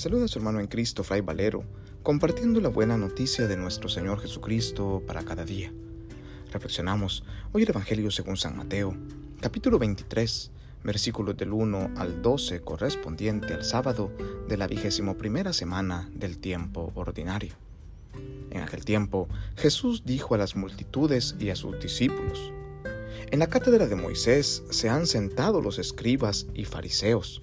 Saluda a su hermano en Cristo, Fray Valero, compartiendo la buena noticia de nuestro Señor Jesucristo para cada día. Reflexionamos hoy el Evangelio según San Mateo, capítulo 23, versículos del 1 al 12 correspondiente al sábado de la vigésimo primera semana del tiempo ordinario. En aquel tiempo, Jesús dijo a las multitudes y a sus discípulos, En la cátedra de Moisés se han sentado los escribas y fariseos.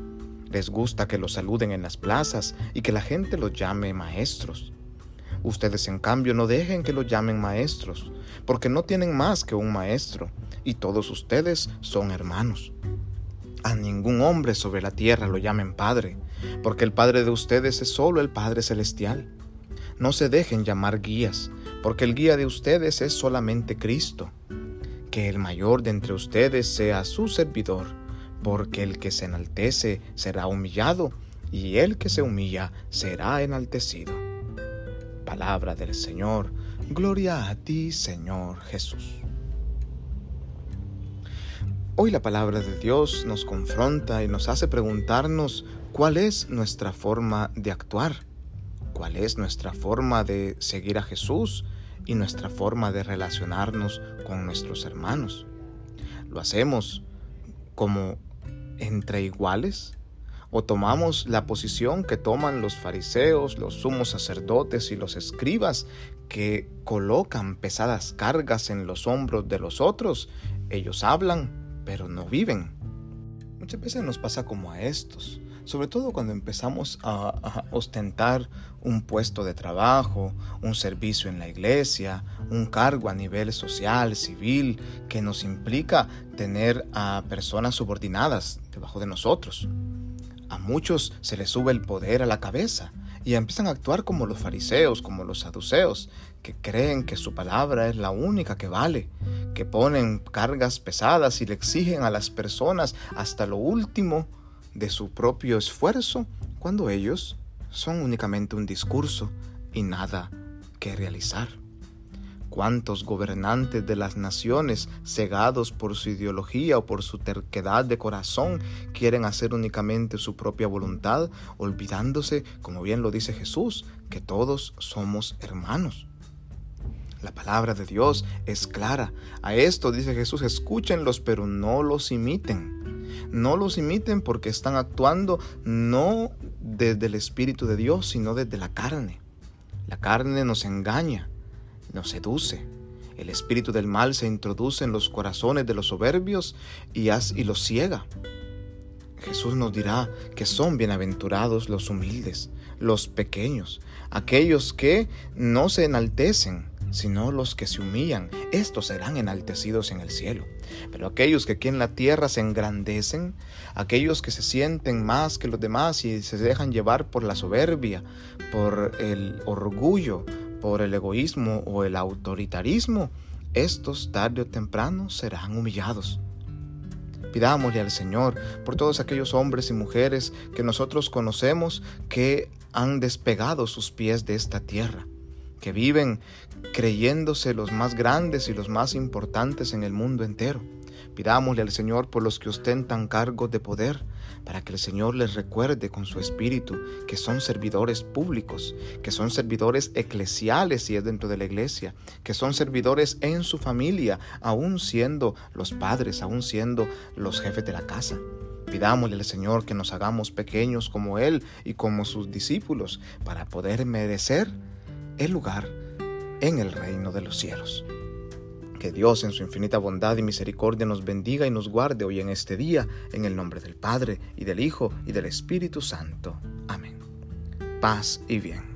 Les gusta que los saluden en las plazas y que la gente los llame maestros. Ustedes en cambio no dejen que los llamen maestros, porque no tienen más que un maestro, y todos ustedes son hermanos. A ningún hombre sobre la tierra lo llamen Padre, porque el Padre de ustedes es solo el Padre Celestial. No se dejen llamar guías, porque el guía de ustedes es solamente Cristo. Que el mayor de entre ustedes sea su servidor, porque el que se enaltece será humillado, y el que se humilla será enaltecido. Palabra del Señor, gloria a ti, Señor Jesús. Hoy la palabra de Dios nos confronta y nos hace preguntarnos cuál es nuestra forma de actuar cuál es nuestra forma de seguir a Jesús y nuestra forma de relacionarnos con nuestros hermanos. ¿Lo hacemos como entre iguales? ¿O tomamos la posición que toman los fariseos, los sumos sacerdotes y los escribas que colocan pesadas cargas en los hombros de los otros? Ellos hablan, pero no viven. Muchas veces nos pasa como a estos sobre todo cuando empezamos a, ostentar un puesto de trabajo, un servicio en la iglesia, un cargo a nivel social, civil, que nos implica tener a personas subordinadas debajo de nosotros. A muchos se les sube el poder a la cabeza y empiezan a actuar como los fariseos, como los saduceos, que creen que su palabra es la única que vale, que ponen cargas pesadas y le exigen a las personas hasta lo último de su propio esfuerzo cuando ellos son únicamente un discurso y nada que realizar. ¿Cuántos gobernantes de las naciones, cegados por su ideología o por su terquedad de corazón, quieren hacer únicamente su propia voluntad, olvidándose, como bien lo dice Jesús, que todos somos hermanos? La palabra de Dios es clara. A esto dice Jesús, escúchenlos, pero no los imiten. No los imiten porque están actuando no desde el Espíritu de Dios, sino desde la carne. La carne nos engaña, nos seduce. El espíritu del mal se introduce en los corazones de los soberbios y, y los ciega. Jesús nos dirá que son bienaventurados los humildes, los pequeños, aquellos que no se enaltecen, sino los que se humillan, estos serán enaltecidos en el cielo. Pero aquellos que aquí en la tierra se engrandecen, aquellos que se sienten más que los demás y se dejan llevar por la soberbia, por el orgullo, por el egoísmo o el autoritarismo, estos tarde o temprano serán humillados. Pidámosle al Señor por todos aquellos hombres y mujeres que nosotros conocemos que han despegado sus pies de esta tierra que viven creyéndose los más grandes y los más importantes en el mundo entero. Pidámosle al Señor por los que ostentan cargos de poder, para que el Señor les recuerde con su espíritu que son servidores públicos, que son servidores eclesiales si es dentro de la iglesia, que son servidores en su familia, aún siendo los padres, aún siendo los jefes de la casa. Pidámosle al Señor que nos hagamos pequeños como Él y como sus discípulos, para poder merecer el lugar en el reino de los cielos. Que Dios en su infinita bondad y misericordia nos bendiga y nos guarde hoy en este día, en el nombre del Padre, y del Hijo, y del Espíritu Santo. Amén. Paz y bien.